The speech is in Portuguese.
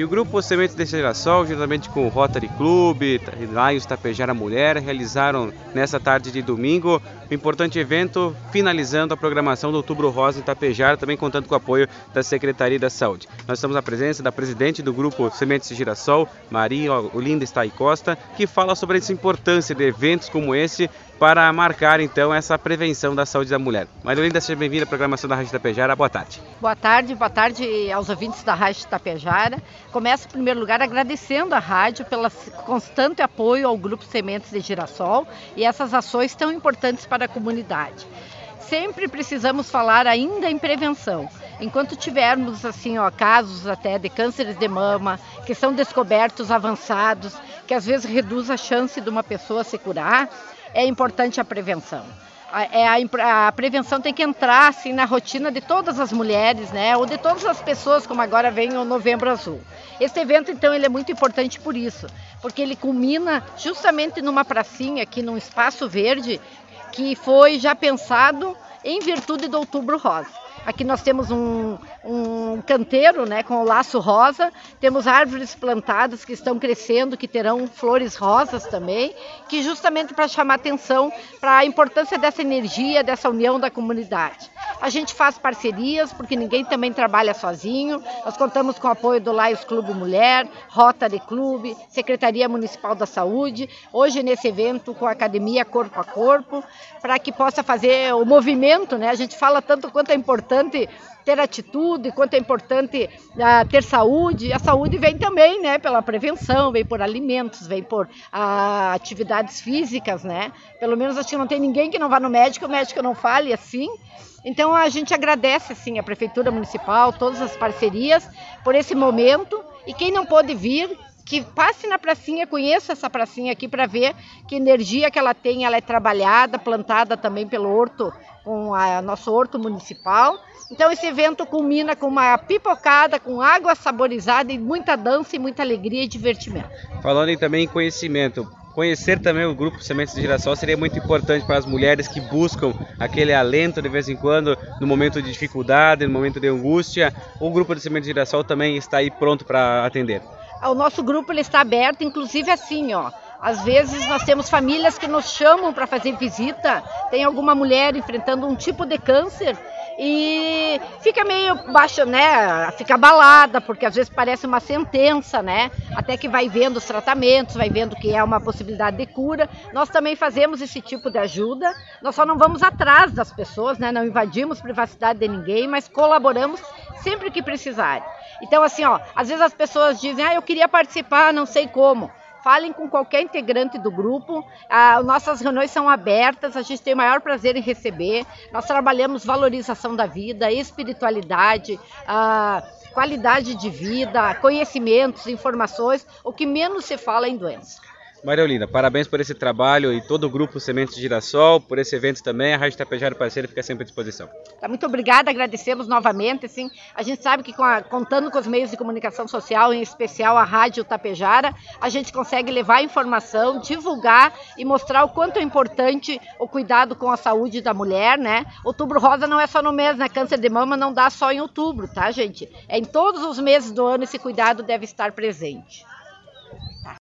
E o grupo Sementes de Girassol, juntamente com o Rotary Club, Lions Tapejara Mulher, realizaram nesta tarde de domingo um importante evento, finalizando a programação do Outubro Rosa em Tapejara, também contando com o apoio da Secretaria da Saúde. Nós estamos à presença da presidente do grupo Sementes de Girassol, Maria Olinda Stai Costa, que fala sobre essa importância de eventos como esse para marcar então essa prevenção da saúde da mulher. Maria Olinda, seja bem-vinda à programação da Rádio Tapejara. Boa tarde. Boa tarde, boa tarde aos ouvintes da Rádio Tapejara. Começo, em primeiro lugar, agradecendo a rádio pelo constante apoio ao Grupo Sementes de Girassol e essas ações tão importantes para a comunidade. Sempre precisamos falar ainda em prevenção. Enquanto tivermos assim, ó, casos até de cânceres de mama, que são descobertos avançados, que às vezes reduz a chance de uma pessoa se curar, é importante a prevenção a, é a, a, prevenção tem que entrar assim na rotina de todas as mulheres, né? Ou de todas as pessoas, como agora vem o Novembro Azul. Esse evento, então, ele é muito importante por isso, porque ele culmina justamente numa pracinha aqui, num espaço verde, que foi já pensado em virtude do Outubro Rosa. Aqui nós temos um, um canteiro né, com o laço rosa, temos árvores plantadas que estão crescendo, que terão flores rosas também, que justamente para chamar atenção para a importância dessa energia, dessa união da comunidade. A gente faz parcerias, porque ninguém também trabalha sozinho. Nós contamos com o apoio do Laios Clube Mulher, Rotary Clube, Secretaria Municipal da Saúde, hoje nesse evento com a Academia Corpo a Corpo, para que possa fazer o movimento, né? A gente fala tanto quanto é importante ter atitude, quanto é importante uh, ter saúde. A saúde vem também, né, pela prevenção, vem por alimentos, vem por uh, atividades físicas, né? Pelo menos acho que não tem ninguém que não vá no médico, o médico não fale assim. Então a gente agradece assim a prefeitura municipal, todas as parcerias por esse momento e quem não pôde vir que passe na pracinha, conheça essa pracinha aqui para ver que energia que ela tem, ela é trabalhada, plantada também pelo horto, com a nosso horto municipal. Então esse evento culmina com uma pipocada, com água saborizada e muita dança e muita alegria e divertimento. Falando em também em conhecimento, conhecer também o grupo Sementes de Girassol seria muito importante para as mulheres que buscam aquele alento de vez em quando, no momento de dificuldade, no momento de angústia. O grupo de Sementes de Girassol também está aí pronto para atender. O nosso grupo ele está aberto, inclusive assim, ó. Às vezes nós temos famílias que nos chamam para fazer visita, tem alguma mulher enfrentando um tipo de câncer e fica meio baixa, né? Fica abalada, porque às vezes parece uma sentença, né? Até que vai vendo os tratamentos, vai vendo que é uma possibilidade de cura. Nós também fazemos esse tipo de ajuda. Nós só não vamos atrás das pessoas, né? Não invadimos privacidade de ninguém, mas colaboramos sempre que precisarem. Então, assim, ó, às vezes as pessoas dizem, ah, eu queria participar, não sei como. Falem com qualquer integrante do grupo. Ah, nossas reuniões são abertas, a gente tem o maior prazer em receber. Nós trabalhamos valorização da vida, espiritualidade, ah, qualidade de vida, conhecimentos, informações. O que menos se fala é em doença. Maria Olinda, parabéns por esse trabalho e todo o grupo Sementes de Girassol, por esse evento também. A Rádio Tapejara Parceira fica sempre à disposição. Tá, muito obrigada, agradecemos novamente. Assim, a gente sabe que com a, contando com os meios de comunicação social, em especial a Rádio Tapejara, a gente consegue levar informação, divulgar e mostrar o quanto é importante o cuidado com a saúde da mulher, né? Outubro Rosa não é só no mês, né? Câncer de mama não dá só em outubro, tá, gente? É em todos os meses do ano esse cuidado deve estar presente.